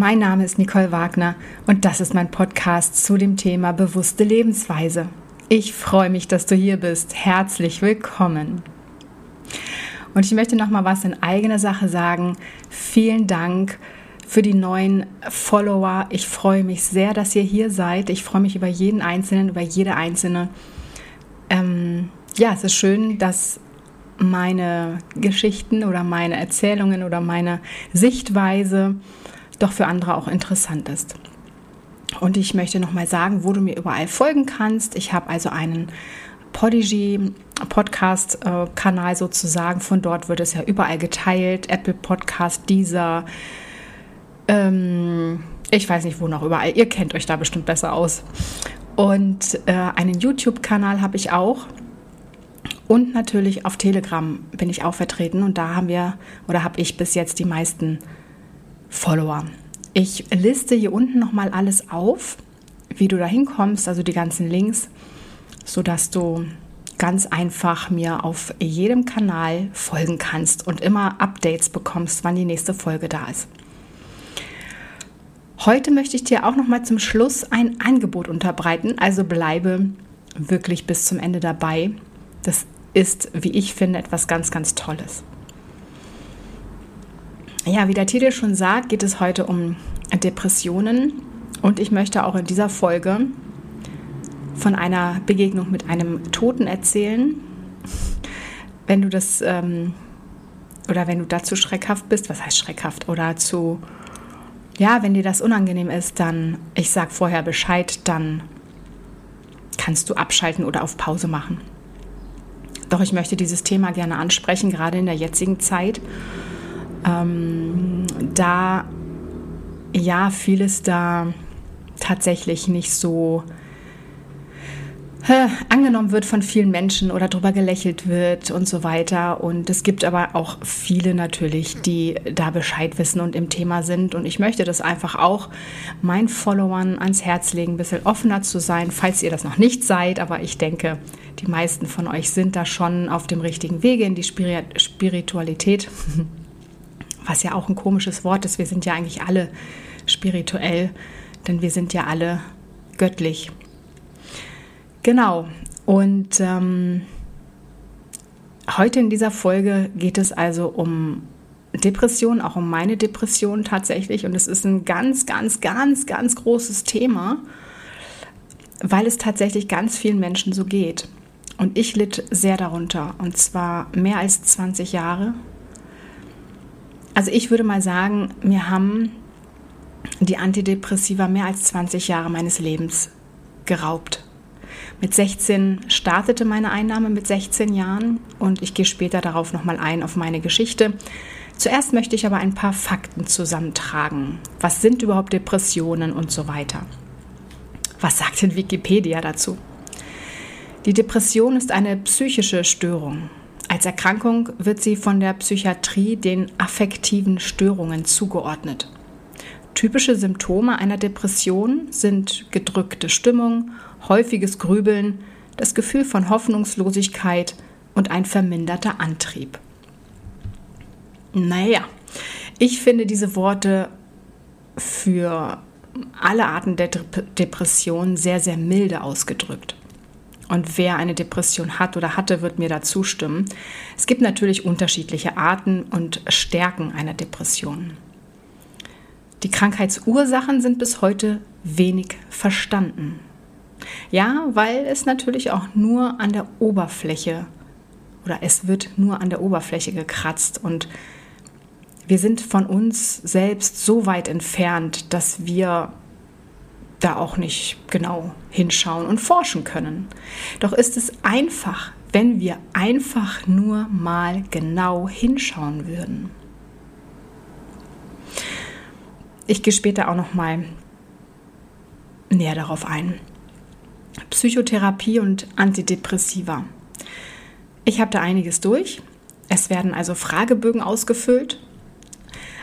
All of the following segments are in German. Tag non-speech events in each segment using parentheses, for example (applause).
Mein Name ist Nicole Wagner und das ist mein Podcast zu dem Thema bewusste Lebensweise. Ich freue mich, dass du hier bist. Herzlich willkommen. Und ich möchte noch mal was in eigener Sache sagen. Vielen Dank für die neuen Follower. Ich freue mich sehr, dass ihr hier seid. Ich freue mich über jeden Einzelnen, über jede Einzelne. Ähm, ja, es ist schön, dass meine Geschichten oder meine Erzählungen oder meine Sichtweise doch für andere auch interessant ist. Und ich möchte noch mal sagen, wo du mir überall folgen kannst. Ich habe also einen Podigy Podcast Kanal sozusagen. Von dort wird es ja überall geteilt. Apple Podcast, dieser ähm, ich weiß nicht, wo noch überall. Ihr kennt euch da bestimmt besser aus. Und äh, einen YouTube-Kanal habe ich auch. Und natürlich auf Telegram bin ich auch vertreten. Und da haben wir oder habe ich bis jetzt die meisten Follower. Ich liste hier unten nochmal alles auf, wie du da hinkommst, also die ganzen Links, sodass du ganz einfach mir auf jedem Kanal folgen kannst und immer Updates bekommst, wann die nächste Folge da ist. Heute möchte ich dir auch noch mal zum Schluss ein Angebot unterbreiten, also bleibe wirklich bis zum Ende dabei. Das ist, wie ich finde, etwas ganz, ganz Tolles. Ja, wie der Titel schon sagt, geht es heute um Depressionen und ich möchte auch in dieser Folge von einer Begegnung mit einem Toten erzählen. Wenn du das ähm, oder wenn du dazu schreckhaft bist, was heißt schreckhaft oder zu ja, wenn dir das unangenehm ist, dann, ich sag vorher Bescheid, dann kannst du abschalten oder auf Pause machen. Doch ich möchte dieses Thema gerne ansprechen, gerade in der jetzigen Zeit, ähm, da ja vieles da tatsächlich nicht so angenommen wird von vielen Menschen oder darüber gelächelt wird und so weiter. Und es gibt aber auch viele natürlich, die da Bescheid wissen und im Thema sind. Und ich möchte das einfach auch meinen Followern ans Herz legen, ein bisschen offener zu sein, falls ihr das noch nicht seid. Aber ich denke, die meisten von euch sind da schon auf dem richtigen Wege in die Spiritualität. (laughs) Was ja auch ein komisches Wort ist. Wir sind ja eigentlich alle spirituell, denn wir sind ja alle göttlich. Genau. Und ähm, heute in dieser Folge geht es also um Depression, auch um meine Depression tatsächlich. Und es ist ein ganz, ganz, ganz, ganz großes Thema, weil es tatsächlich ganz vielen Menschen so geht. Und ich litt sehr darunter, und zwar mehr als 20 Jahre. Also ich würde mal sagen, mir haben die Antidepressiva mehr als 20 Jahre meines Lebens geraubt. Mit 16 startete meine Einnahme mit 16 Jahren und ich gehe später darauf nochmal ein auf meine Geschichte. Zuerst möchte ich aber ein paar Fakten zusammentragen. Was sind überhaupt Depressionen und so weiter? Was sagt denn Wikipedia dazu? Die Depression ist eine psychische Störung. Als Erkrankung wird sie von der Psychiatrie den affektiven Störungen zugeordnet. Typische Symptome einer Depression sind gedrückte Stimmung, häufiges Grübeln, das Gefühl von Hoffnungslosigkeit und ein verminderter Antrieb. Naja, ich finde diese Worte für alle Arten der Depression sehr, sehr milde ausgedrückt. Und wer eine Depression hat oder hatte, wird mir da zustimmen. Es gibt natürlich unterschiedliche Arten und Stärken einer Depression. Die Krankheitsursachen sind bis heute wenig verstanden. Ja, weil es natürlich auch nur an der Oberfläche oder es wird nur an der Oberfläche gekratzt und wir sind von uns selbst so weit entfernt, dass wir da auch nicht genau hinschauen und forschen können. Doch ist es einfach, wenn wir einfach nur mal genau hinschauen würden. Ich gehe später auch noch mal näher darauf ein. Psychotherapie und Antidepressiva. Ich habe da einiges durch. Es werden also Fragebögen ausgefüllt,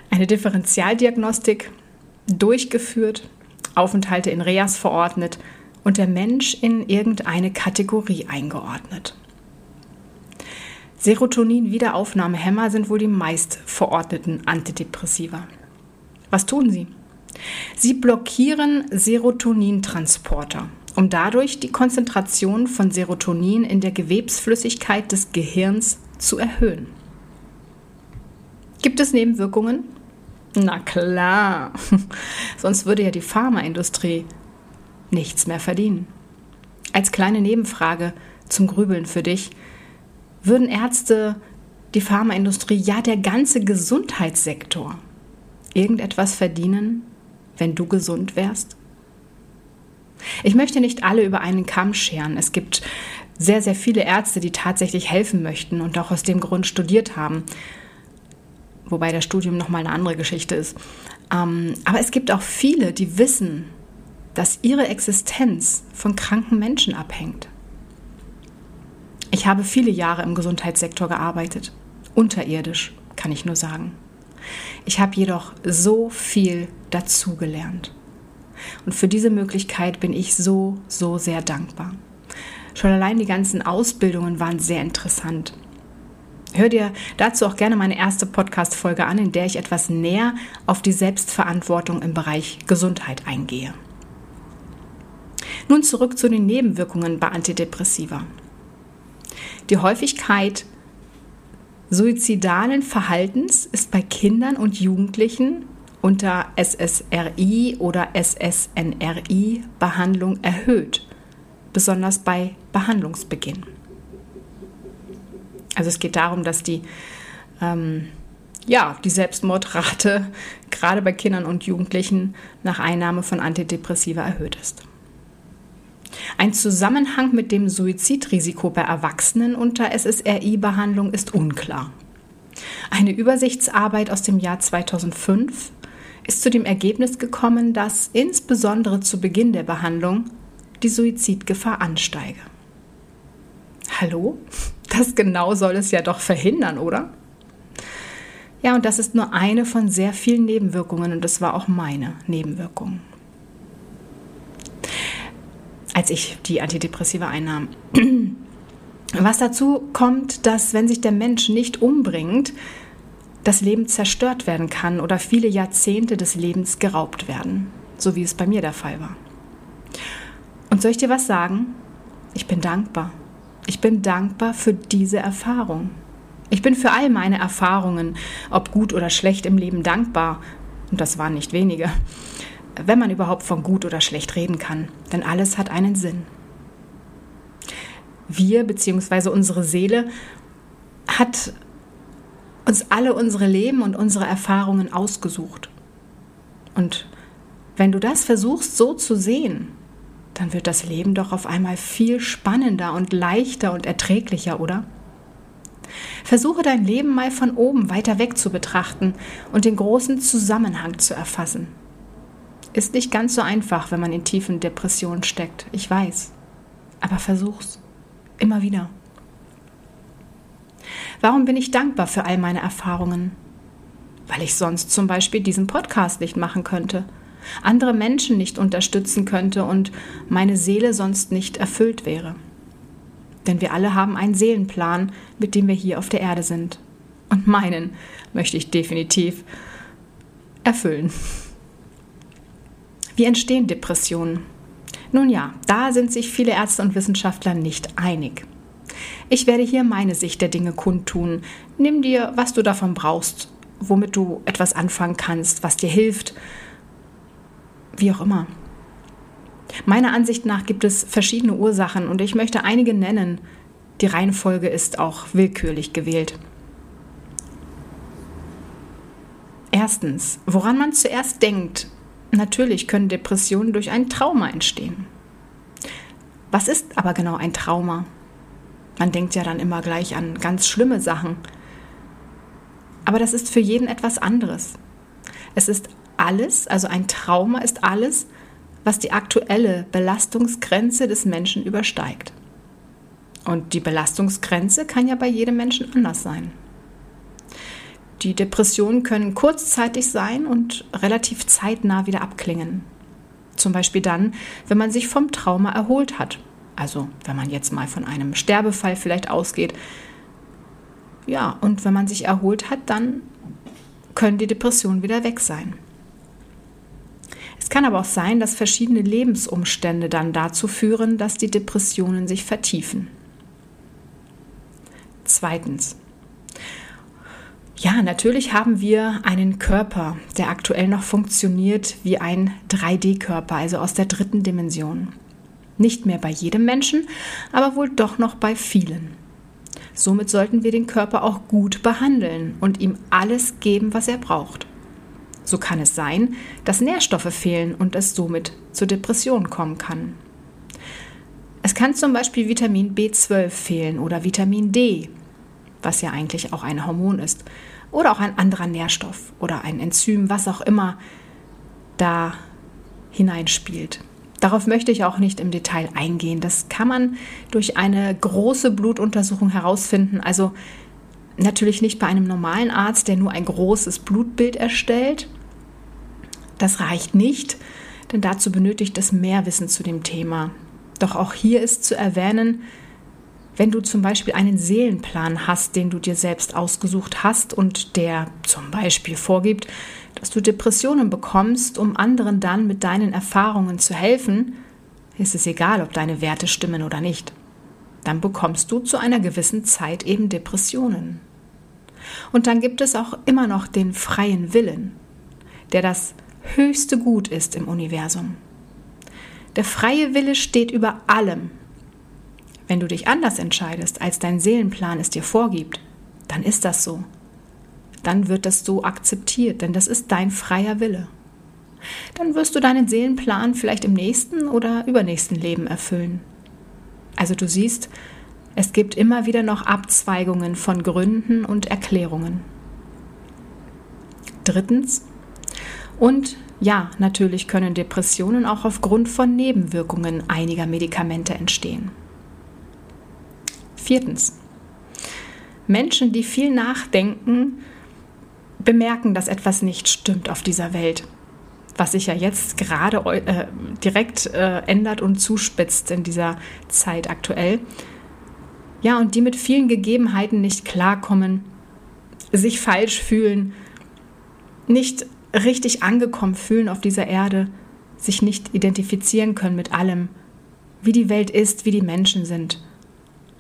eine Differentialdiagnostik durchgeführt, Aufenthalte in Reas verordnet und der Mensch in irgendeine Kategorie eingeordnet. Serotonin-Wiederaufnahmehämmer sind wohl die meist verordneten Antidepressiva. Was tun sie? Sie blockieren Serotonintransporter, um dadurch die Konzentration von Serotonin in der Gewebsflüssigkeit des Gehirns zu erhöhen. Gibt es Nebenwirkungen? Na klar, (laughs) sonst würde ja die Pharmaindustrie nichts mehr verdienen. Als kleine Nebenfrage zum Grübeln für dich, würden Ärzte, die Pharmaindustrie, ja der ganze Gesundheitssektor irgendetwas verdienen, wenn du gesund wärst? Ich möchte nicht alle über einen Kamm scheren. Es gibt sehr, sehr viele Ärzte, die tatsächlich helfen möchten und auch aus dem Grund studiert haben. Wobei das Studium nochmal eine andere Geschichte ist. Ähm, aber es gibt auch viele, die wissen, dass ihre Existenz von kranken Menschen abhängt. Ich habe viele Jahre im Gesundheitssektor gearbeitet. Unterirdisch, kann ich nur sagen. Ich habe jedoch so viel dazugelernt. Und für diese Möglichkeit bin ich so, so sehr dankbar. Schon allein die ganzen Ausbildungen waren sehr interessant. Hör dir dazu auch gerne meine erste Podcast-Folge an, in der ich etwas näher auf die Selbstverantwortung im Bereich Gesundheit eingehe. Nun zurück zu den Nebenwirkungen bei Antidepressiva. Die Häufigkeit suizidalen Verhaltens ist bei Kindern und Jugendlichen unter SSRI oder SSNRI-Behandlung erhöht, besonders bei Behandlungsbeginn. Also es geht darum, dass die, ähm, ja, die Selbstmordrate (laughs) gerade bei Kindern und Jugendlichen nach Einnahme von Antidepressiva erhöht ist. Ein Zusammenhang mit dem Suizidrisiko bei Erwachsenen unter SSRI-Behandlung ist unklar. Eine Übersichtsarbeit aus dem Jahr 2005 ist zu dem Ergebnis gekommen, dass insbesondere zu Beginn der Behandlung die Suizidgefahr ansteige. Hallo? Das genau soll es ja doch verhindern, oder? Ja, und das ist nur eine von sehr vielen Nebenwirkungen und das war auch meine Nebenwirkung als ich die Antidepressiva einnahm. (clears throat) Was dazu kommt, dass wenn sich der Mensch nicht umbringt, das Leben zerstört werden kann oder viele Jahrzehnte des Lebens geraubt werden, so wie es bei mir der Fall war. Und soll ich dir was sagen? Ich bin dankbar. Ich bin dankbar für diese Erfahrung. Ich bin für all meine Erfahrungen, ob gut oder schlecht im Leben dankbar. Und das waren nicht wenige wenn man überhaupt von gut oder schlecht reden kann, denn alles hat einen Sinn. Wir bzw. unsere Seele hat uns alle unsere Leben und unsere Erfahrungen ausgesucht. Und wenn du das versuchst so zu sehen, dann wird das Leben doch auf einmal viel spannender und leichter und erträglicher, oder? Versuche dein Leben mal von oben weiter weg zu betrachten und den großen Zusammenhang zu erfassen. Ist nicht ganz so einfach, wenn man in tiefen Depressionen steckt. Ich weiß. Aber versuch's. Immer wieder. Warum bin ich dankbar für all meine Erfahrungen? Weil ich sonst zum Beispiel diesen Podcast nicht machen könnte, andere Menschen nicht unterstützen könnte und meine Seele sonst nicht erfüllt wäre. Denn wir alle haben einen Seelenplan, mit dem wir hier auf der Erde sind. Und meinen möchte ich definitiv erfüllen. Wie entstehen Depressionen? Nun ja, da sind sich viele Ärzte und Wissenschaftler nicht einig. Ich werde hier meine Sicht der Dinge kundtun. Nimm dir, was du davon brauchst, womit du etwas anfangen kannst, was dir hilft, wie auch immer. Meiner Ansicht nach gibt es verschiedene Ursachen und ich möchte einige nennen. Die Reihenfolge ist auch willkürlich gewählt. Erstens, woran man zuerst denkt, Natürlich können Depressionen durch ein Trauma entstehen. Was ist aber genau ein Trauma? Man denkt ja dann immer gleich an ganz schlimme Sachen. Aber das ist für jeden etwas anderes. Es ist alles, also ein Trauma ist alles, was die aktuelle Belastungsgrenze des Menschen übersteigt. Und die Belastungsgrenze kann ja bei jedem Menschen anders sein. Die Depressionen können kurzzeitig sein und relativ zeitnah wieder abklingen. Zum Beispiel dann, wenn man sich vom Trauma erholt hat. Also wenn man jetzt mal von einem Sterbefall vielleicht ausgeht. Ja, und wenn man sich erholt hat, dann können die Depressionen wieder weg sein. Es kann aber auch sein, dass verschiedene Lebensumstände dann dazu führen, dass die Depressionen sich vertiefen. Zweitens. Ja, natürlich haben wir einen Körper, der aktuell noch funktioniert wie ein 3D-Körper, also aus der dritten Dimension. Nicht mehr bei jedem Menschen, aber wohl doch noch bei vielen. Somit sollten wir den Körper auch gut behandeln und ihm alles geben, was er braucht. So kann es sein, dass Nährstoffe fehlen und es somit zu Depressionen kommen kann. Es kann zum Beispiel Vitamin B12 fehlen oder Vitamin D, was ja eigentlich auch ein Hormon ist, oder auch ein anderer Nährstoff oder ein Enzym, was auch immer da hineinspielt. Darauf möchte ich auch nicht im Detail eingehen. Das kann man durch eine große Blutuntersuchung herausfinden. Also natürlich nicht bei einem normalen Arzt, der nur ein großes Blutbild erstellt, das reicht nicht, denn dazu benötigt es mehr Wissen zu dem Thema. Doch auch hier ist zu erwähnen, wenn du zum Beispiel einen Seelenplan hast, den du dir selbst ausgesucht hast und der zum Beispiel vorgibt, dass du Depressionen bekommst, um anderen dann mit deinen Erfahrungen zu helfen, ist es egal, ob deine Werte stimmen oder nicht. Dann bekommst du zu einer gewissen Zeit eben Depressionen. Und dann gibt es auch immer noch den freien Willen, der das höchste Gut ist im Universum. Der freie Wille steht über allem. Wenn du dich anders entscheidest, als dein Seelenplan es dir vorgibt, dann ist das so. Dann wird das so akzeptiert, denn das ist dein freier Wille. Dann wirst du deinen Seelenplan vielleicht im nächsten oder übernächsten Leben erfüllen. Also du siehst, es gibt immer wieder noch Abzweigungen von Gründen und Erklärungen. Drittens, und ja, natürlich können Depressionen auch aufgrund von Nebenwirkungen einiger Medikamente entstehen. Viertens. Menschen, die viel nachdenken, bemerken, dass etwas nicht stimmt auf dieser Welt, was sich ja jetzt gerade äh, direkt äh, ändert und zuspitzt in dieser Zeit aktuell. Ja, und die mit vielen Gegebenheiten nicht klarkommen, sich falsch fühlen, nicht richtig angekommen fühlen auf dieser Erde, sich nicht identifizieren können mit allem, wie die Welt ist, wie die Menschen sind.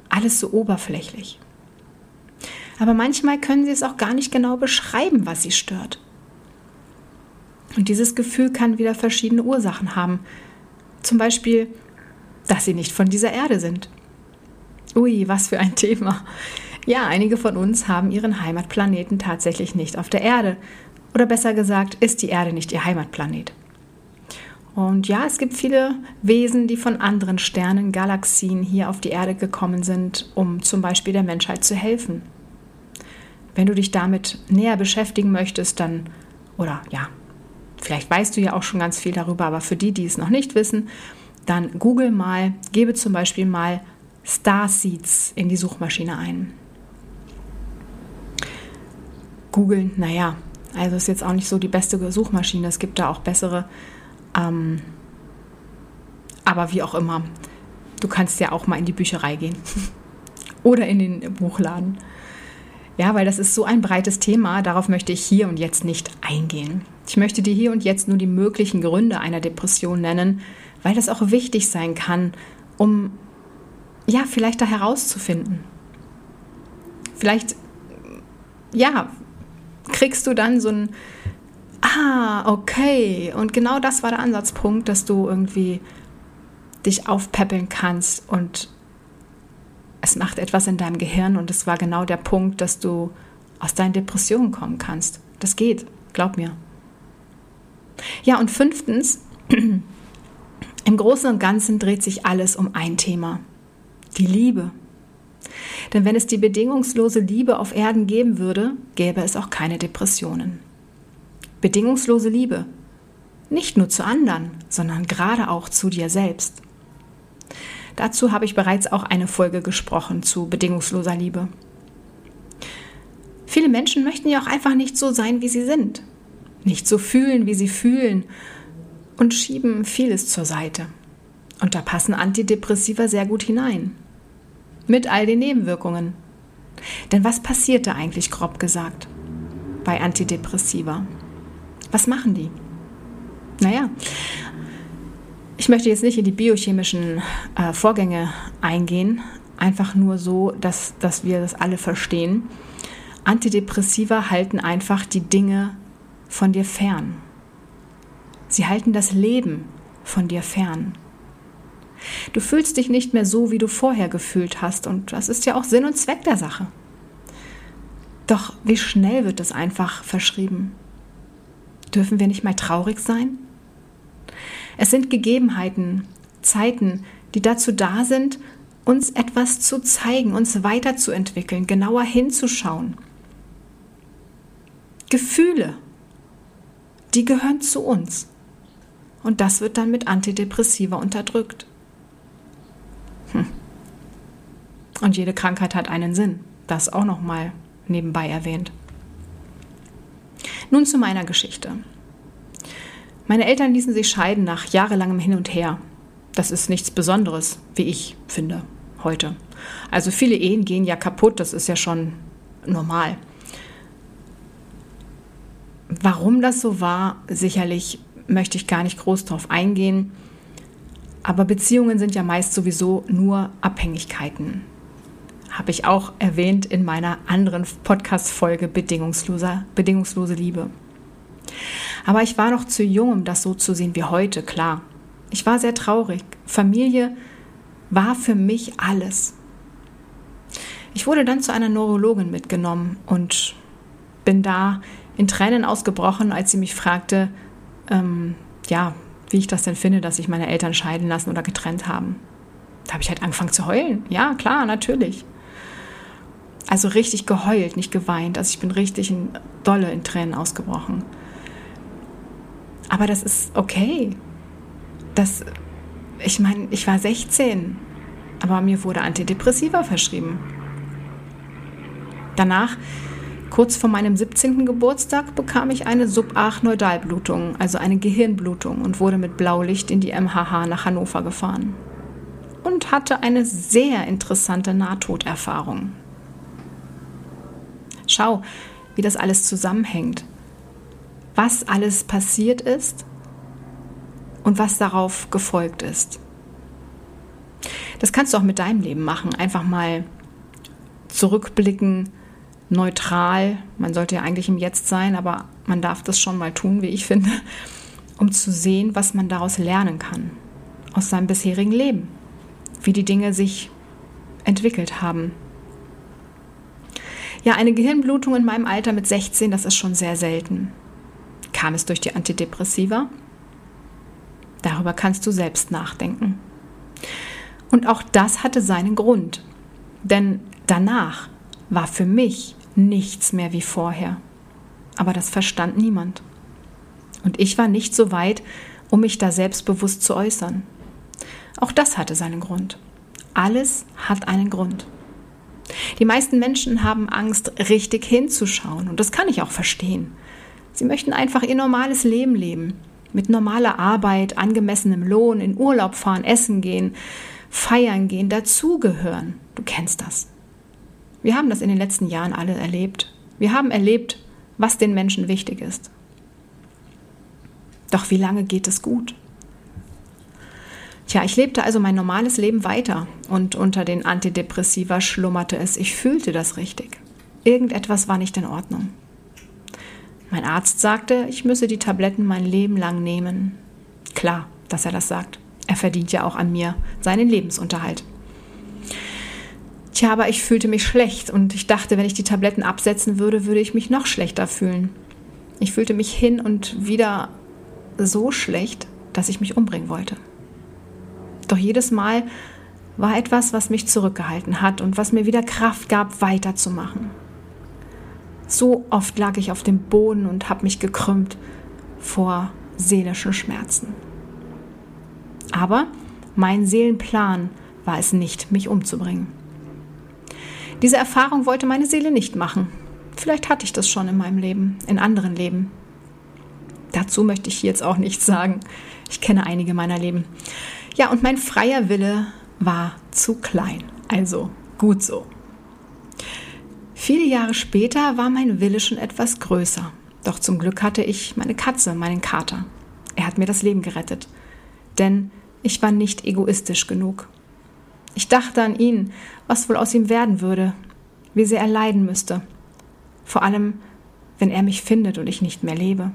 Alles so oberflächlich. Aber manchmal können sie es auch gar nicht genau beschreiben, was sie stört. Und dieses Gefühl kann wieder verschiedene Ursachen haben. Zum Beispiel, dass sie nicht von dieser Erde sind. Ui, was für ein (laughs) Thema. Ja, einige von uns haben ihren Heimatplaneten tatsächlich nicht auf der Erde, oder besser gesagt, ist die Erde nicht ihr Heimatplanet. Und ja, es gibt viele Wesen, die von anderen Sternen, Galaxien hier auf die Erde gekommen sind, um zum Beispiel der Menschheit zu helfen. Wenn du dich damit näher beschäftigen möchtest, dann, oder ja, vielleicht weißt du ja auch schon ganz viel darüber, aber für die, die es noch nicht wissen, dann google mal, gebe zum Beispiel mal Starseeds in die Suchmaschine ein. Googeln, naja, also ist jetzt auch nicht so die beste Suchmaschine. Es gibt da auch bessere. Ähm, aber wie auch immer, du kannst ja auch mal in die Bücherei gehen (laughs) oder in den Buchladen. Ja, weil das ist so ein breites Thema, darauf möchte ich hier und jetzt nicht eingehen. Ich möchte dir hier und jetzt nur die möglichen Gründe einer Depression nennen, weil das auch wichtig sein kann, um ja, vielleicht da herauszufinden. Vielleicht ja, kriegst du dann so ein, ah, okay. Und genau das war der Ansatzpunkt, dass du irgendwie dich aufpäppeln kannst und es macht etwas in deinem Gehirn und es war genau der Punkt, dass du aus deinen Depressionen kommen kannst. Das geht, glaub mir. Ja, und fünftens, (clears throat) im Großen und Ganzen dreht sich alles um ein Thema, die Liebe. Denn wenn es die bedingungslose Liebe auf Erden geben würde, gäbe es auch keine Depressionen. Bedingungslose Liebe. Nicht nur zu anderen, sondern gerade auch zu dir selbst. Dazu habe ich bereits auch eine Folge gesprochen zu bedingungsloser Liebe. Viele Menschen möchten ja auch einfach nicht so sein, wie sie sind, nicht so fühlen, wie sie fühlen und schieben vieles zur Seite. Und da passen Antidepressiva sehr gut hinein mit all den Nebenwirkungen. Denn was passiert da eigentlich grob gesagt bei Antidepressiva? Was machen die? Naja, ich möchte jetzt nicht in die biochemischen äh, Vorgänge eingehen, einfach nur so, dass, dass wir das alle verstehen. Antidepressiva halten einfach die Dinge von dir fern. Sie halten das Leben von dir fern. Du fühlst dich nicht mehr so, wie du vorher gefühlt hast, und das ist ja auch Sinn und Zweck der Sache. Doch wie schnell wird es einfach verschrieben? Dürfen wir nicht mal traurig sein? Es sind Gegebenheiten, Zeiten, die dazu da sind, uns etwas zu zeigen, uns weiterzuentwickeln, genauer hinzuschauen. Gefühle, die gehören zu uns. Und das wird dann mit Antidepressiva unterdrückt. Und jede Krankheit hat einen Sinn. Das auch noch mal nebenbei erwähnt. Nun zu meiner Geschichte. Meine Eltern ließen sich scheiden nach jahrelangem Hin und Her. Das ist nichts Besonderes, wie ich finde, heute. Also viele Ehen gehen ja kaputt, das ist ja schon normal. Warum das so war, sicherlich möchte ich gar nicht groß drauf eingehen. Aber Beziehungen sind ja meist sowieso nur Abhängigkeiten. Habe ich auch erwähnt in meiner anderen Podcast-Folge Bedingungslose, bedingungslose Liebe. Aber ich war noch zu jung, um das so zu sehen wie heute, klar. Ich war sehr traurig. Familie war für mich alles. Ich wurde dann zu einer Neurologin mitgenommen und bin da in Tränen ausgebrochen, als sie mich fragte, ähm, ja, wie ich das denn finde, dass sich meine Eltern scheiden lassen oder getrennt haben. Da habe ich halt angefangen zu heulen. Ja, klar, natürlich. Also richtig geheult, nicht geweint. Also ich bin richtig in, dolle in Tränen ausgebrochen. Aber das ist okay. Das, ich meine, ich war 16, aber mir wurde Antidepressiva verschrieben. Danach, kurz vor meinem 17. Geburtstag, bekam ich eine Subarachnoidalblutung, also eine Gehirnblutung, und wurde mit Blaulicht in die MHH nach Hannover gefahren. Und hatte eine sehr interessante Nahtoderfahrung. Schau, wie das alles zusammenhängt was alles passiert ist und was darauf gefolgt ist. Das kannst du auch mit deinem Leben machen. Einfach mal zurückblicken, neutral. Man sollte ja eigentlich im Jetzt sein, aber man darf das schon mal tun, wie ich finde, um zu sehen, was man daraus lernen kann. Aus seinem bisherigen Leben. Wie die Dinge sich entwickelt haben. Ja, eine Gehirnblutung in meinem Alter mit 16, das ist schon sehr selten. Kam es durch die Antidepressiva? Darüber kannst du selbst nachdenken. Und auch das hatte seinen Grund. Denn danach war für mich nichts mehr wie vorher. Aber das verstand niemand. Und ich war nicht so weit, um mich da selbstbewusst zu äußern. Auch das hatte seinen Grund. Alles hat einen Grund. Die meisten Menschen haben Angst, richtig hinzuschauen. Und das kann ich auch verstehen. Sie möchten einfach ihr normales Leben leben. Mit normaler Arbeit, angemessenem Lohn, in Urlaub fahren, essen gehen, feiern gehen, dazugehören. Du kennst das. Wir haben das in den letzten Jahren alle erlebt. Wir haben erlebt, was den Menschen wichtig ist. Doch wie lange geht es gut? Tja, ich lebte also mein normales Leben weiter und unter den Antidepressiva schlummerte es. Ich fühlte das richtig. Irgendetwas war nicht in Ordnung. Mein Arzt sagte, ich müsse die Tabletten mein Leben lang nehmen. Klar, dass er das sagt. Er verdient ja auch an mir seinen Lebensunterhalt. Tja, aber ich fühlte mich schlecht und ich dachte, wenn ich die Tabletten absetzen würde, würde ich mich noch schlechter fühlen. Ich fühlte mich hin und wieder so schlecht, dass ich mich umbringen wollte. Doch jedes Mal war etwas, was mich zurückgehalten hat und was mir wieder Kraft gab, weiterzumachen. So oft lag ich auf dem Boden und habe mich gekrümmt vor seelischen Schmerzen. Aber mein Seelenplan war es nicht, mich umzubringen. Diese Erfahrung wollte meine Seele nicht machen. Vielleicht hatte ich das schon in meinem Leben, in anderen Leben. Dazu möchte ich jetzt auch nichts sagen. Ich kenne einige meiner Leben. Ja, und mein freier Wille war zu klein. Also gut so. Viele Jahre später war mein Wille schon etwas größer. Doch zum Glück hatte ich meine Katze, meinen Kater. er hat mir das Leben gerettet. Denn ich war nicht egoistisch genug. Ich dachte an ihn, was wohl aus ihm werden würde, wie sehr er leiden müsste. Vor allem, wenn er mich findet und ich nicht mehr lebe.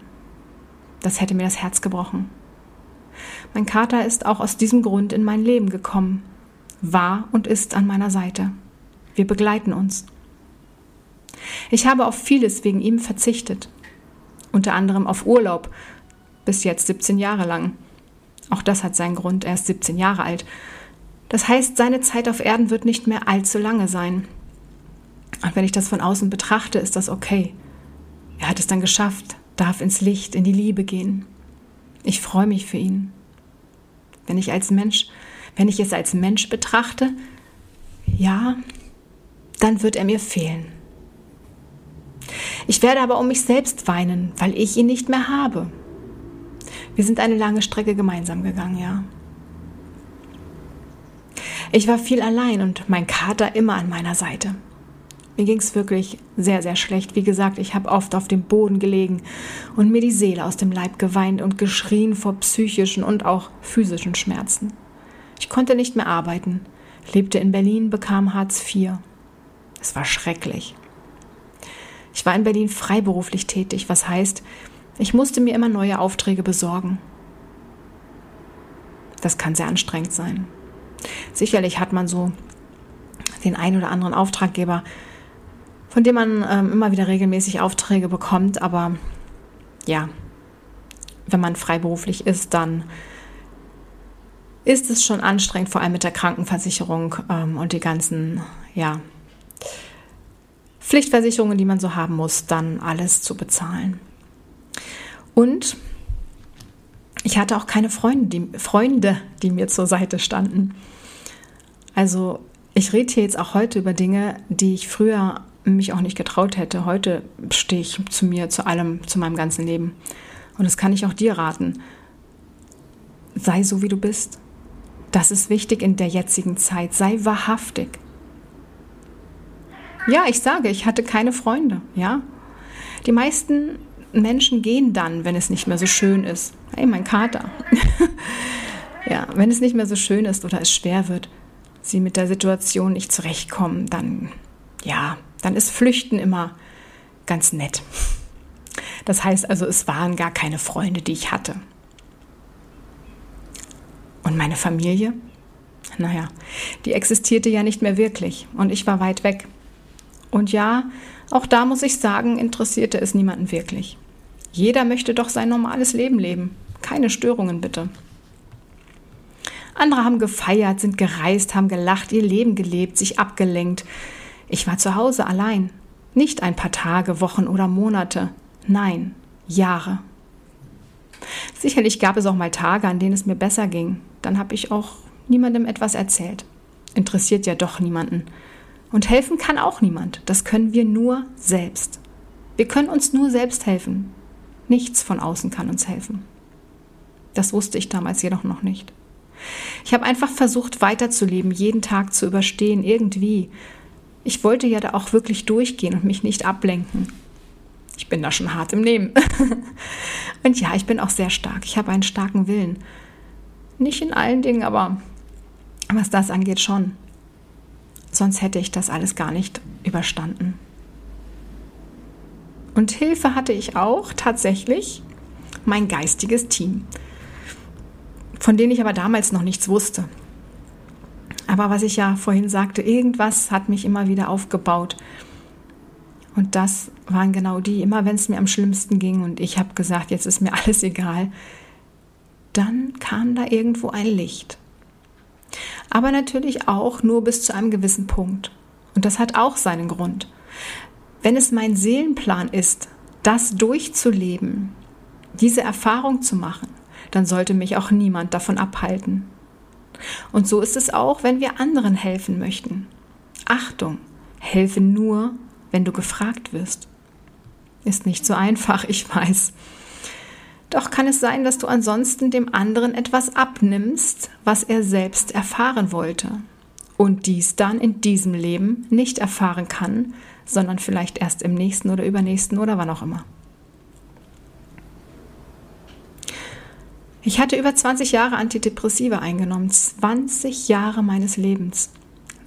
Das hätte mir das Herz gebrochen. Mein Kater ist auch aus diesem Grund in mein Leben gekommen, war und ist an meiner Seite. Wir begleiten uns. Ich habe auf vieles wegen ihm verzichtet, unter anderem auf Urlaub, bis jetzt 17 Jahre lang. Auch das hat seinen Grund, er ist 17 Jahre alt. Das heißt, seine Zeit auf Erden wird nicht mehr allzu lange sein. Und wenn ich das von außen betrachte, ist das okay. Er hat es dann geschafft, darf ins Licht, in die Liebe gehen. Ich freue mich für ihn. Wenn ich als Mensch, wenn ich es als Mensch betrachte, ja, dann wird er mir fehlen. Ich werde aber um mich selbst weinen, weil ich ihn nicht mehr habe. Wir sind eine lange Strecke gemeinsam gegangen, ja. Ich war viel allein und mein Kater immer an meiner Seite. Mir ging es wirklich sehr, sehr schlecht. Wie gesagt, ich habe oft auf dem Boden gelegen und mir die Seele aus dem Leib geweint und geschrien vor psychischen und auch physischen Schmerzen. Ich konnte nicht mehr arbeiten, lebte in Berlin, bekam Hartz IV. Es war schrecklich. Ich war in Berlin freiberuflich tätig, was heißt, ich musste mir immer neue Aufträge besorgen. Das kann sehr anstrengend sein. Sicherlich hat man so den ein oder anderen Auftraggeber, von dem man ähm, immer wieder regelmäßig Aufträge bekommt, aber ja, wenn man freiberuflich ist, dann ist es schon anstrengend, vor allem mit der Krankenversicherung ähm, und die ganzen, ja, Pflichtversicherungen, die man so haben muss, dann alles zu bezahlen. Und ich hatte auch keine Freunde die, Freunde, die mir zur Seite standen. Also ich rede hier jetzt auch heute über Dinge, die ich früher mich auch nicht getraut hätte. Heute stehe ich zu mir, zu allem, zu meinem ganzen Leben. Und das kann ich auch dir raten. Sei so, wie du bist. Das ist wichtig in der jetzigen Zeit. Sei wahrhaftig. Ja, ich sage, ich hatte keine Freunde, ja. Die meisten Menschen gehen dann, wenn es nicht mehr so schön ist. Hey, mein Kater. (laughs) ja, wenn es nicht mehr so schön ist oder es schwer wird, sie mit der Situation nicht zurechtkommen, dann, ja, dann ist Flüchten immer ganz nett. Das heißt also, es waren gar keine Freunde, die ich hatte. Und meine Familie? Naja, die existierte ja nicht mehr wirklich und ich war weit weg. Und ja, auch da muss ich sagen, interessierte es niemanden wirklich. Jeder möchte doch sein normales Leben leben. Keine Störungen bitte. Andere haben gefeiert, sind gereist, haben gelacht, ihr Leben gelebt, sich abgelenkt. Ich war zu Hause allein. Nicht ein paar Tage, Wochen oder Monate. Nein, Jahre. Sicherlich gab es auch mal Tage, an denen es mir besser ging. Dann habe ich auch niemandem etwas erzählt. Interessiert ja doch niemanden. Und helfen kann auch niemand. Das können wir nur selbst. Wir können uns nur selbst helfen. Nichts von außen kann uns helfen. Das wusste ich damals jedoch noch nicht. Ich habe einfach versucht weiterzuleben, jeden Tag zu überstehen, irgendwie. Ich wollte ja da auch wirklich durchgehen und mich nicht ablenken. Ich bin da schon hart im Nehmen. (laughs) und ja, ich bin auch sehr stark. Ich habe einen starken Willen. Nicht in allen Dingen, aber was das angeht schon. Sonst hätte ich das alles gar nicht überstanden. Und Hilfe hatte ich auch tatsächlich mein geistiges Team, von denen ich aber damals noch nichts wusste. Aber was ich ja vorhin sagte, irgendwas hat mich immer wieder aufgebaut. Und das waren genau die, immer wenn es mir am schlimmsten ging und ich habe gesagt, jetzt ist mir (laughs) alles egal, dann kam da irgendwo ein Licht. Aber natürlich auch nur bis zu einem gewissen Punkt. Und das hat auch seinen Grund. Wenn es mein Seelenplan ist, das durchzuleben, diese Erfahrung zu machen, dann sollte mich auch niemand davon abhalten. Und so ist es auch, wenn wir anderen helfen möchten. Achtung, helfe nur, wenn du gefragt wirst. Ist nicht so einfach, (laughs) ich weiß. Doch kann es sein, dass du ansonsten dem anderen etwas abnimmst, was er selbst erfahren wollte und dies dann in diesem Leben nicht erfahren kann, sondern vielleicht erst im nächsten oder übernächsten oder wann auch immer. Ich hatte über 20 Jahre Antidepressiva eingenommen. 20 Jahre meines Lebens.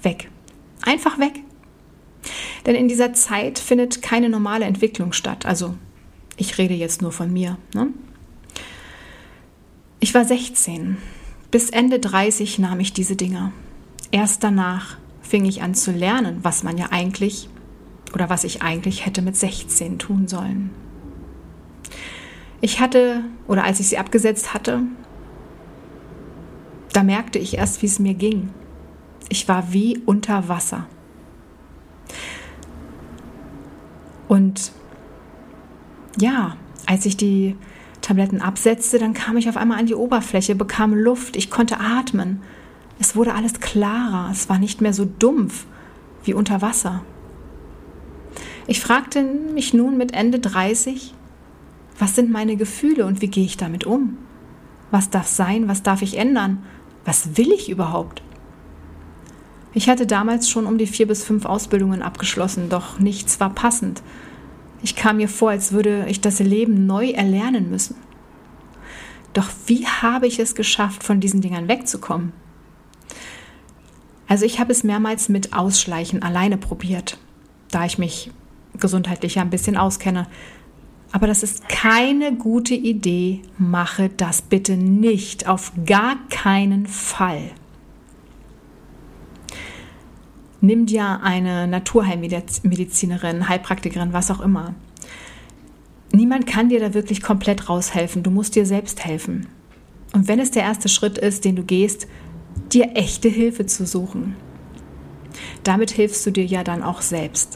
Weg. Einfach weg. Denn in dieser Zeit findet keine normale Entwicklung statt. Also ich rede jetzt nur von mir. Ne? Ich war 16. Bis Ende 30 nahm ich diese Dinger. Erst danach fing ich an zu lernen, was man ja eigentlich oder was ich eigentlich hätte mit 16 tun sollen. Ich hatte, oder als ich sie abgesetzt hatte, da merkte ich erst, wie es mir ging. Ich war wie unter Wasser. Und ja, als ich die Tabletten absetzte, dann kam ich auf einmal an die Oberfläche, bekam Luft, ich konnte atmen. Es wurde alles klarer, es war nicht mehr so dumpf wie unter Wasser. Ich fragte mich nun mit Ende 30, was sind meine Gefühle und wie gehe ich damit um? Was darf sein, was darf ich ändern? Was will ich überhaupt? Ich hatte damals schon um die vier bis fünf Ausbildungen abgeschlossen, doch nichts war passend. Ich kam mir vor, als würde ich das Leben neu erlernen müssen. Doch wie habe ich es geschafft, von diesen Dingern wegzukommen? Also ich habe es mehrmals mit Ausschleichen alleine probiert, da ich mich gesundheitlich ja ein bisschen auskenne. Aber das ist keine gute Idee. Mache das bitte nicht, auf gar keinen Fall. Nimm dir eine Naturheilmedizinerin, Heilpraktikerin, was auch immer. Niemand kann dir da wirklich komplett raushelfen. Du musst dir selbst helfen. Und wenn es der erste Schritt ist, den du gehst, dir echte Hilfe zu suchen. Damit hilfst du dir ja dann auch selbst.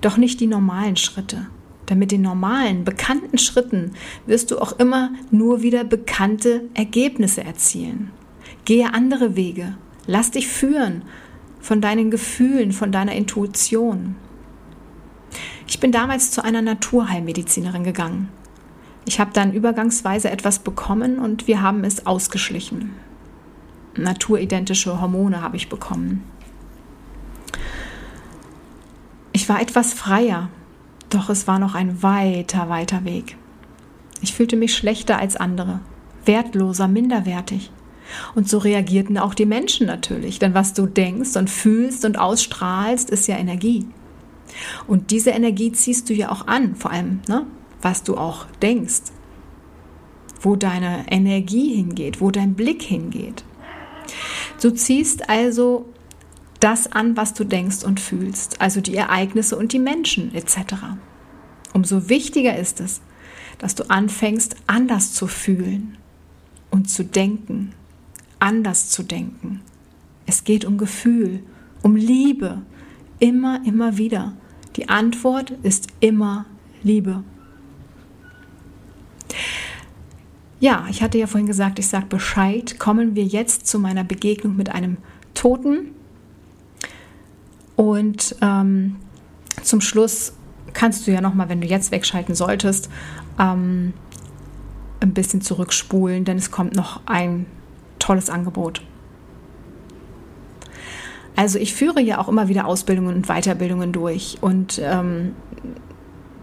Doch nicht die normalen Schritte. Denn mit den normalen, bekannten Schritten wirst du auch immer nur wieder bekannte Ergebnisse erzielen. Gehe andere Wege. Lass dich führen von deinen Gefühlen, von deiner Intuition. Ich bin damals zu einer Naturheilmedizinerin gegangen. Ich habe dann übergangsweise etwas bekommen und wir haben es ausgeschlichen. Naturidentische Hormone habe ich bekommen. Ich war etwas freier, doch es war noch ein weiter, weiter Weg. Ich fühlte mich schlechter als andere, wertloser, minderwertig. Und so reagierten auch die Menschen natürlich, denn was du denkst und fühlst und ausstrahlst, ist ja Energie. Und diese Energie ziehst du ja auch an, vor allem, ne, was du auch denkst, wo deine Energie hingeht, wo dein Blick hingeht. Du ziehst also das an, was du denkst und fühlst, also die Ereignisse und die Menschen etc. Umso wichtiger ist es, dass du anfängst, anders zu fühlen und zu denken anders zu denken. Es geht um Gefühl, um Liebe, immer, immer wieder. Die Antwort ist immer Liebe. Ja, ich hatte ja vorhin gesagt, ich sage Bescheid. Kommen wir jetzt zu meiner Begegnung mit einem Toten. Und ähm, zum Schluss kannst du ja nochmal, wenn du jetzt wegschalten solltest, ähm, ein bisschen zurückspulen, denn es kommt noch ein tolles Angebot. Also ich führe ja auch immer wieder Ausbildungen und Weiterbildungen durch. Und ähm,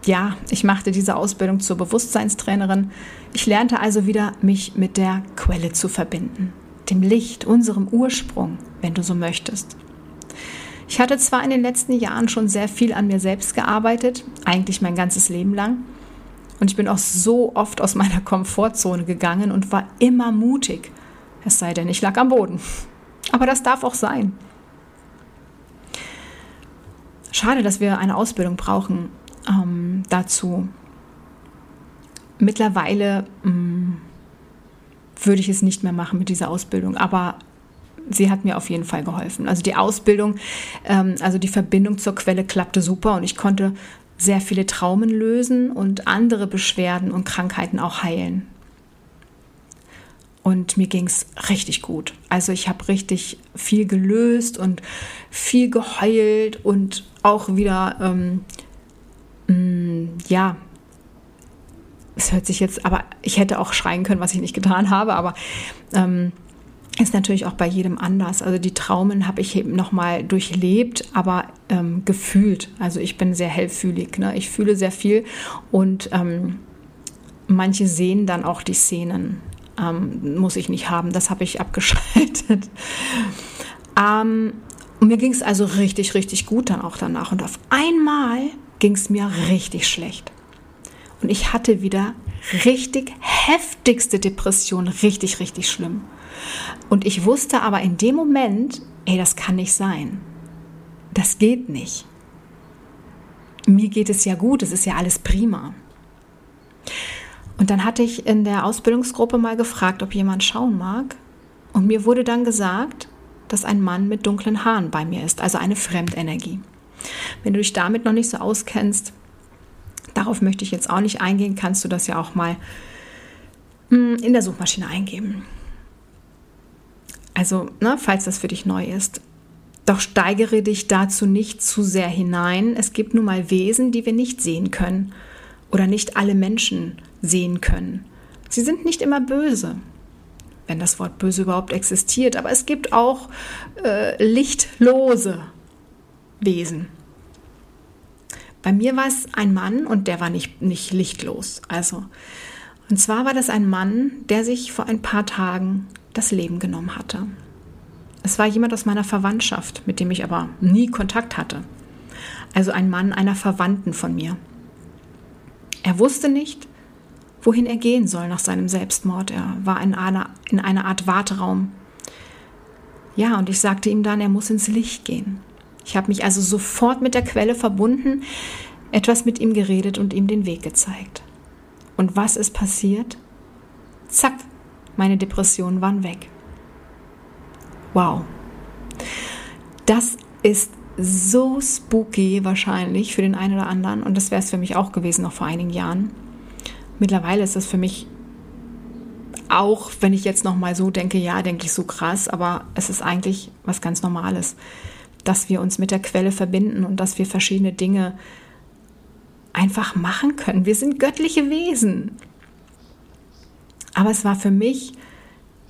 ja, ich machte diese Ausbildung zur Bewusstseinstrainerin. Ich lernte also wieder, mich mit der Quelle zu verbinden, dem Licht, unserem Ursprung, wenn du so möchtest. Ich hatte zwar in den letzten Jahren schon sehr viel an mir selbst gearbeitet, eigentlich mein ganzes Leben lang. Und ich bin auch so oft aus meiner Komfortzone gegangen und war immer mutig es sei denn, ich lag am Boden. Aber das darf auch sein. Schade, dass wir eine Ausbildung brauchen ähm, dazu. Mittlerweile ähm, würde ich es nicht mehr machen mit dieser Ausbildung, aber sie hat mir auf jeden Fall geholfen. Also die Ausbildung, ähm, also die Verbindung zur Quelle klappte super und ich konnte sehr viele Traumen lösen und andere Beschwerden und Krankheiten auch heilen und mir ging es richtig gut. Also ich habe richtig viel gelöst und viel geheult und auch wieder, ähm, mh, mm, ja, es hört sich jetzt, aber ich hätte auch schreien können, was ich nicht getan habe, aber ähm, ist natürlich auch bei jedem anders. Also die Traumen habe ich eben nochmal durchlebt, aber ähm, gefühlt. Also ich bin sehr hellfühlig. Ne? Ich fühle sehr viel und ähm, manche sehen dann auch die Szenen. Ähm, muss ich nicht haben, das habe ich (laughs) abgeschaltet. Ähm, und mir ging es also richtig, richtig gut dann auch danach. Und auf einmal ging es mir richtig schlecht. Und ich hatte wieder richtig heftigste Depression, richtig, richtig schlimm. Und ich wusste aber in dem Moment, ey, das kann nicht sein. Das geht nicht. Mir geht es ja gut, es ist ja alles prima. Und dann hatte ich in der Ausbildungsgruppe mal gefragt, ob jemand schauen mag. Und mir wurde dann gesagt, dass ein Mann mit dunklen Haaren bei mir ist, also eine Fremdenergie. Wenn du dich damit noch nicht so auskennst, darauf möchte ich jetzt auch nicht eingehen, kannst du das ja auch mal hm, in der Suchmaschine eingeben. Also, ne, falls das für dich neu ist. Doch steigere dich dazu nicht zu sehr hinein. Es gibt nun mal Wesen, die wir nicht sehen können oder nicht alle Menschen sehen können. Sie sind nicht immer böse, wenn das Wort böse überhaupt existiert, aber es gibt auch äh, lichtlose Wesen. Bei mir war es ein Mann und der war nicht, nicht lichtlos. Also, und zwar war das ein Mann, der sich vor ein paar Tagen das Leben genommen hatte. Es war jemand aus meiner Verwandtschaft, mit dem ich aber nie Kontakt hatte. Also ein Mann einer Verwandten von mir. Er wusste nicht, wohin er gehen soll nach seinem Selbstmord. Er war in einer, in einer Art Warteraum. Ja, und ich sagte ihm dann, er muss ins Licht gehen. Ich habe mich also sofort mit der Quelle verbunden, etwas mit ihm geredet und ihm den Weg gezeigt. Und was ist passiert? Zack, meine Depressionen waren weg. Wow. Das ist so spooky wahrscheinlich für den einen oder anderen und das wäre es für mich auch gewesen noch vor einigen Jahren. Mittlerweile ist das für mich auch, wenn ich jetzt noch mal so denke, ja, denke ich so krass, aber es ist eigentlich was ganz Normales, dass wir uns mit der Quelle verbinden und dass wir verschiedene Dinge einfach machen können. Wir sind göttliche Wesen. Aber es war für mich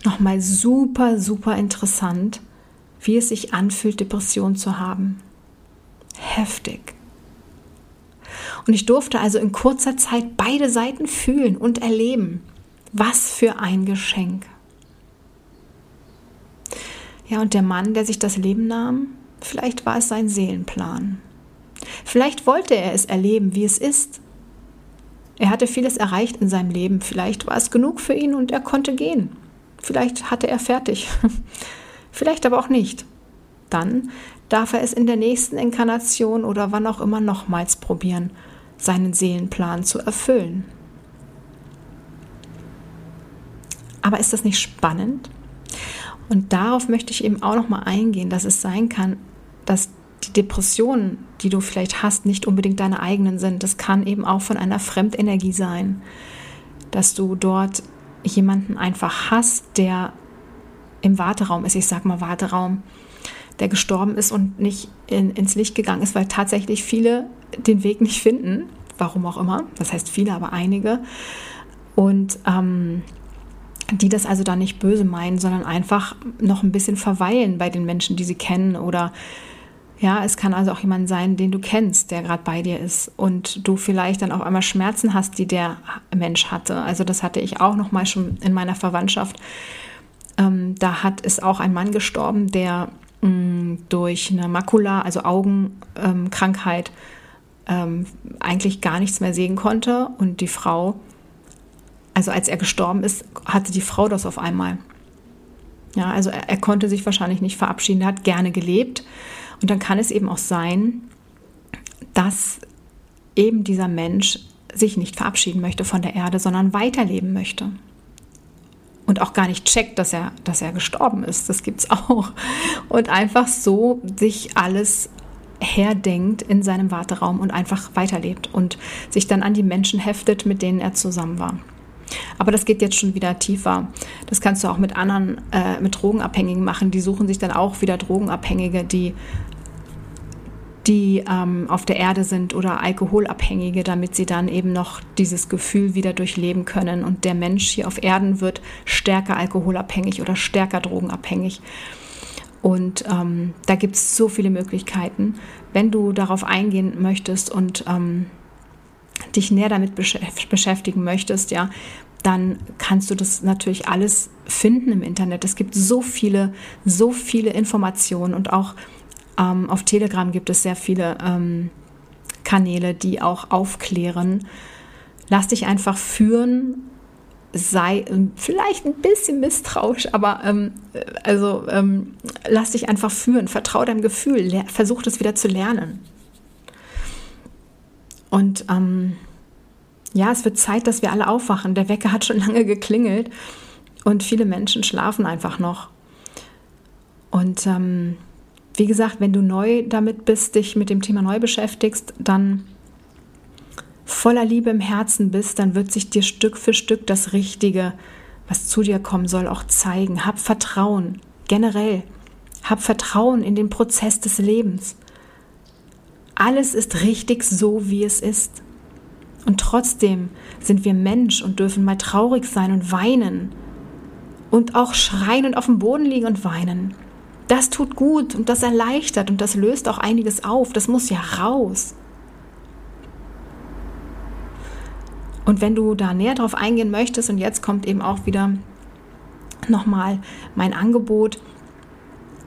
nochmal super, super interessant, wie es sich anfühlt, Depression zu haben. Heftig. Und ich durfte also in kurzer Zeit beide Seiten fühlen und erleben. Was für ein Geschenk. Ja, und der Mann, der sich das Leben nahm, vielleicht war es sein Seelenplan. Vielleicht wollte er es erleben, wie es ist. Er hatte vieles erreicht in seinem Leben, vielleicht war es genug für ihn und er konnte gehen. Vielleicht hatte er fertig. (laughs) Vielleicht aber auch nicht. Dann darf er es in der nächsten Inkarnation oder wann auch immer nochmals probieren, seinen Seelenplan zu erfüllen. Aber ist das nicht spannend? Und darauf möchte ich eben auch noch mal eingehen, dass es sein kann, dass die Depressionen, die du vielleicht hast, nicht unbedingt deine eigenen sind. Das kann eben auch von einer Fremdenergie sein, dass du dort jemanden einfach hast, der im Warteraum ist, ich sag mal Warteraum, der gestorben ist und nicht in, ins Licht gegangen ist, weil tatsächlich viele den Weg nicht finden, warum auch immer, das heißt viele, aber einige, und ähm, die das also dann nicht böse meinen, sondern einfach noch ein bisschen verweilen bei den Menschen, die sie kennen oder ja, es kann also auch jemand sein, den du kennst, der gerade bei dir ist und du vielleicht dann auf einmal Schmerzen hast, die der Mensch hatte. Also das hatte ich auch noch mal schon in meiner Verwandtschaft. Ähm, da hat ist auch ein Mann gestorben, der mh, mm, durch eine Makula, also Augenkrankheit, ähm, eigentlich gar nichts mehr sehen konnte und die Frau, also als er gestorben ist, hatte die Frau das auf einmal. Ja, also er, er konnte sich wahrscheinlich nicht verabschieden. Er hat gerne gelebt und dann kann es eben auch sein, dass eben dieser Mensch sich nicht verabschieden möchte von der Erde, sondern weiterleben möchte. Und auch gar nicht checkt, dass er, dass er gestorben ist. Das gibt es (laughs) auch. Und einfach so sich alles herdenkt in seinem Warteraum und einfach weiterlebt und sich dann an die Menschen heftet, mit denen er zusammen war. Aber das geht jetzt schon wieder tiefer. Das kannst du auch mit anderen, äh, mit Drogenabhängigen machen. Die suchen sich dann auch wieder Drogenabhängige, die die ähm, auf der Erde sind oder Alkoholabhängige, damit sie dann eben noch dieses Gefühl wieder durchleben können. Und der Mensch hier auf Erden wird stärker alkoholabhängig oder stärker drogenabhängig. Und ähm, da gibt es so viele Möglichkeiten. Wenn du darauf eingehen möchtest und ähm, dich näher damit beschäftigen möchtest, ja, dann kannst du das natürlich alles finden im Internet. Es gibt so viele, so viele Informationen und auch ähm, auf Telegram gibt es sehr viele ähm, Kanäle, die auch aufklären. Lass dich einfach führen, sei ähm, vielleicht ein bisschen misstrauisch, aber ähm, also ähm, lass dich einfach führen, vertraue deinem Gefühl, versuch das wieder zu lernen. Und ähm, ja, es wird Zeit, dass wir alle aufwachen. Der Wecker hat schon (laughs) lange geklingelt und viele Menschen schlafen einfach noch. Und ähm, wie gesagt, wenn du neu damit bist, dich mit dem Thema neu beschäftigst, dann voller Liebe im Herzen bist, dann wird sich dir Stück für Stück das Richtige, was zu dir kommen soll, auch zeigen. Hab Vertrauen, generell. Hab Vertrauen in den Prozess des Lebens. Alles ist richtig so, wie es ist. Und trotzdem sind wir Mensch und dürfen mal traurig sein und weinen. Und auch schreien und auf dem Boden liegen und weinen. Das tut gut und das erleichtert und das löst auch einiges auf. Das muss ja raus. Und wenn du da näher drauf eingehen möchtest, und jetzt kommt eben auch wieder nochmal mein Angebot,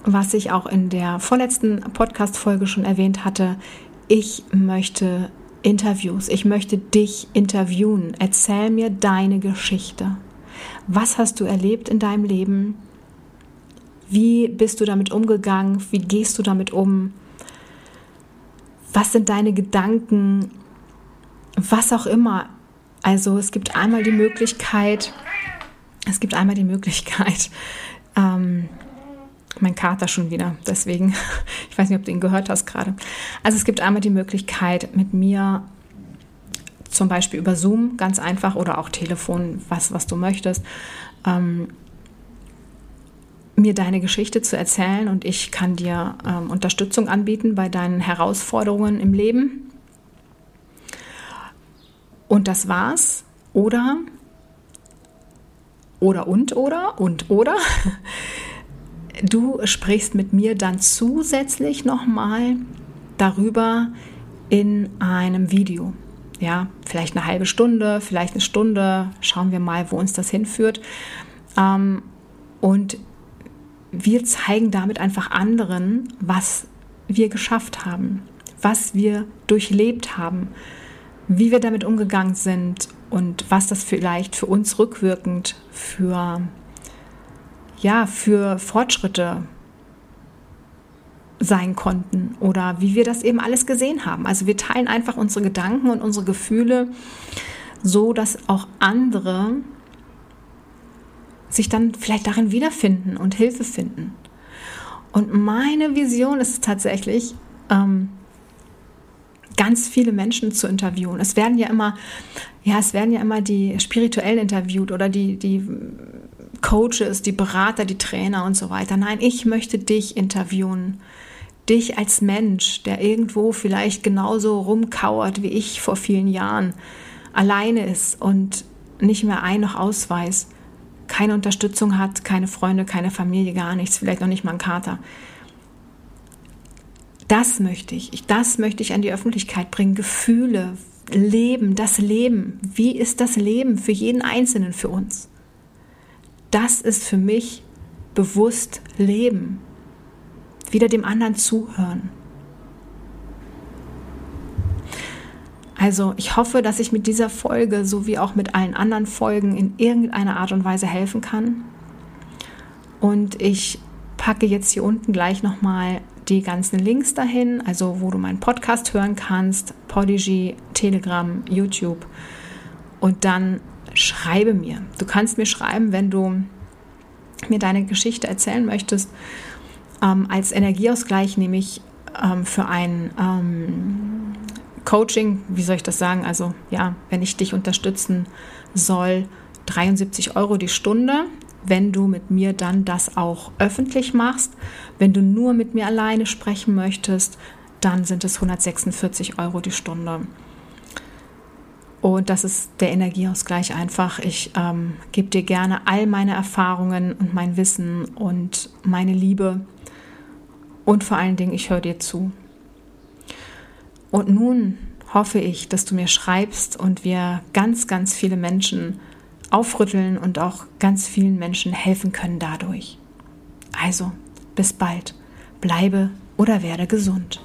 was ich auch in der vorletzten Podcast-Folge schon erwähnt hatte. Ich möchte Interviews. Ich möchte dich interviewen. Erzähl mir deine Geschichte. Was hast du erlebt in deinem Leben? Wie bist du damit umgegangen? Wie gehst du damit um? Was sind deine Gedanken? Was auch immer. Also es gibt einmal die Möglichkeit, es gibt einmal die Möglichkeit, ähm, mein Kater schon wieder, deswegen, (laughs) ich weiß nicht, ob du ihn gehört hast gerade. Also es gibt einmal die Möglichkeit, mit mir zum Beispiel über Zoom ganz einfach oder auch Telefon, was, was du möchtest, ähm, mir deine Geschichte zu erzählen und ich kann dir ähm, Unterstützung anbieten bei deinen Herausforderungen im Leben. Und das war's. Oder, oder und, oder, und, oder. (laughs) Du sprichst mit mir dann zusätzlich nochmal darüber in einem Video. Ja, vielleicht eine halbe Stunde, vielleicht eine Stunde. Schauen wir mal, wo uns das hinführt. Ähm, und wir zeigen damit einfach anderen, was wir geschafft haben, was wir durchlebt haben, wie wir damit umgegangen sind und was das vielleicht für uns rückwirkend für ja, für Fortschritte sein konnten oder wie wir das eben alles gesehen haben. Also wir teilen einfach unsere Gedanken und unsere Gefühle so, dass auch andere sich dann vielleicht darin wiederfinden und Hilfe finden. Und meine Vision ist tatsächlich, ähm, ganz viele Menschen zu interviewen. Es werden ja immer, ja, es werden ja immer die spirituell interviewt oder die, die Coaches, die Berater, die Trainer und so weiter. Nein, ich möchte dich interviewen. Dich als Mensch, der irgendwo vielleicht genauso rumkauert wie ich vor vielen Jahren, alleine ist und nicht mehr ein noch ausweis, keine Unterstützung hat, keine Freunde, keine Familie, gar nichts, vielleicht noch nicht mal ein Kater. Das möchte ich, das möchte ich an die Öffentlichkeit bringen. Gefühle, Leben, das Leben. Wie ist das Leben für jeden Einzelnen für uns? Das ist für mich bewusst Leben. Wieder dem anderen zuhören. Also ich hoffe, dass ich mit dieser Folge sowie auch mit allen anderen Folgen in irgendeiner Art und Weise helfen kann. Und ich packe jetzt hier unten gleich nochmal die ganzen Links dahin, also wo du meinen Podcast hören kannst, Podigy, Telegram, YouTube. Und dann schreibe mir. Du kannst mir schreiben, wenn du mir deine Geschichte erzählen möchtest. Ähm, als Energieausgleich nehme ich ähm, für ein ähm, Coaching, wie soll ich das sagen? Also ja, wenn ich dich unterstützen soll, 73 Euro die Stunde wenn du mit mir dann das auch öffentlich machst. Wenn du nur mit mir alleine sprechen möchtest, dann sind es 146 Euro die Stunde. Und das ist der Energieausgleich einfach. Ich ähm, gebe dir gerne all meine Erfahrungen und mein Wissen und meine Liebe. Und vor allen Dingen, ich höre dir zu. Und nun hoffe ich, dass du mir schreibst und wir ganz, ganz viele Menschen aufrütteln und auch ganz vielen Menschen helfen können dadurch. Also, bis bald. Bleibe oder werde gesund.